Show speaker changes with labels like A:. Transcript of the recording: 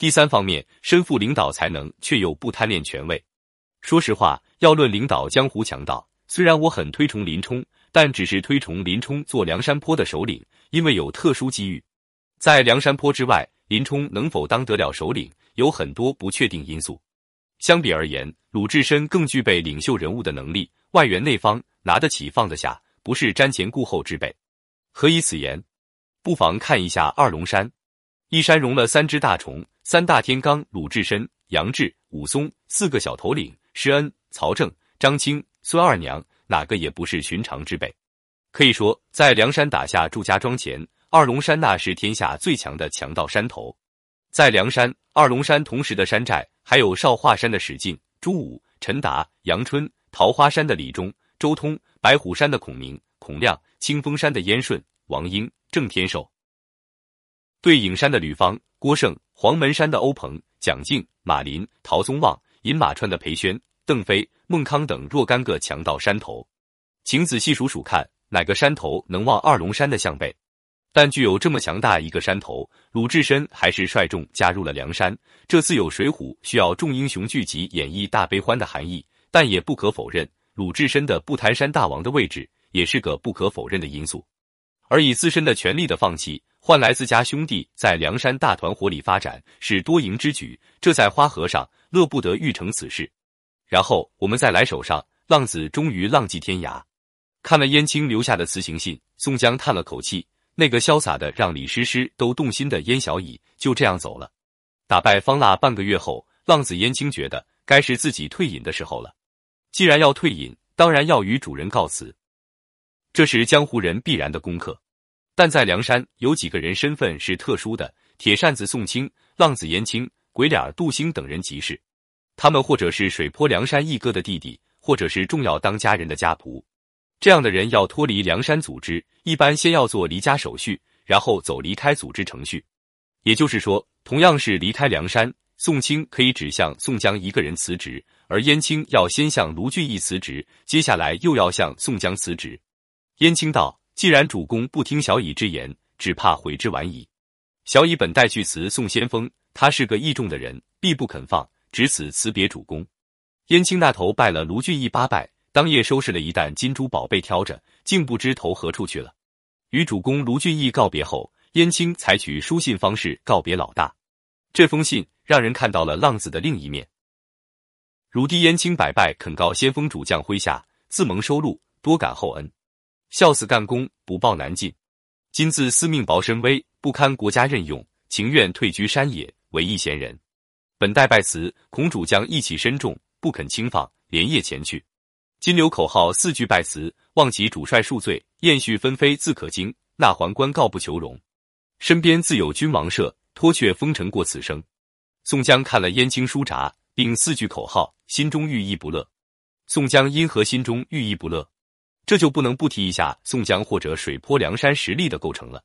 A: 第三方面，身负领导才能，却又不贪恋权位。说实话，要论领导江湖强盗，虽然我很推崇林冲，但只是推崇林冲做梁山坡的首领，因为有特殊机遇。在梁山坡之外，林冲能否当得了首领，有很多不确定因素。相比而言，鲁智深更具备领袖人物的能力，外圆内方，拿得起放得下，不是瞻前顾后之辈。何以此言？不妨看一下二龙山，一山容了三只大虫。三大天罡：鲁智深、杨志、武松，四个小头领：施恩、曹正、张青、孙二娘，哪个也不是寻常之辈。可以说，在梁山打下祝家庄前，二龙山那是天下最强的强盗山头。在梁山、二龙山同时的山寨，还有少华山的史进、朱武、陈达、杨春；桃花山的李忠、周通；白虎山的孔明、孔亮；清风山的燕顺、王英、郑天寿；对影山的吕方、郭盛。黄门山的欧鹏、蒋敬、马林、陶宗旺，饮马川的裴宣、邓飞、孟康等若干个强盗山头，请仔细数数看，哪个山头能望二龙山的向背？但具有这么强大一个山头，鲁智深还是率众加入了梁山。这次有《水浒》需要众英雄聚集演绎大悲欢的含义，但也不可否认，鲁智深的不贪山大王的位置也是个不可否认的因素，而以自身的权力的放弃。换来自家兄弟在梁山大团伙里发展是多赢之举，这在花和尚乐不得欲成此事。然后我们再来手上，浪子终于浪迹天涯。看了燕青留下的辞行信，宋江叹了口气，那个潇洒的让李师师都动心的燕小乙就这样走了。打败方腊半个月后，浪子燕青觉得该是自己退隐的时候了。既然要退隐，当然要与主人告辞，这是江湖人必然的功课。但在梁山有几个人身份是特殊的：铁扇子宋清、浪子燕青、鬼脸杜兴等人即是。他们或者是水泊梁山义哥的弟弟，或者是重要当家人的家仆。这样的人要脱离梁山组织，一般先要做离家手续，然后走离开组织程序。也就是说，同样是离开梁山，宋清可以只向宋江一个人辞职，而燕青要先向卢俊义辞职，接下来又要向宋江辞职。燕青道。既然主公不听小乙之言，只怕悔之晚矣。小乙本待去辞送先锋，他是个义重的人，必不肯放，只此辞别主公。燕青那头拜了卢俊义八拜，当夜收拾了一担金珠宝贝，挑着，竟不知投何处去了。与主公卢俊义告别后，燕青采取书信方式告别老大。这封信让人看到了浪子的另一面。汝弟燕青百拜肯告先锋主将麾下，自蒙收录，多感厚恩。孝死干功，不报难尽。今自司命薄身微，不堪国家任用，情愿退居山野，为一闲人。本待拜辞，孔主将义气深重，不肯轻放，连夜前去。金流口号四句拜辞，望其主帅恕罪，燕絮纷飞自可惊。那还官告不求荣，身边自有君王舍，脱却风尘过此生。宋江看了燕青书札，并四句口号，心中寓意不乐。宋江因何心中寓意不乐？这就不能不提一下宋江或者水泊梁山实力的构成了。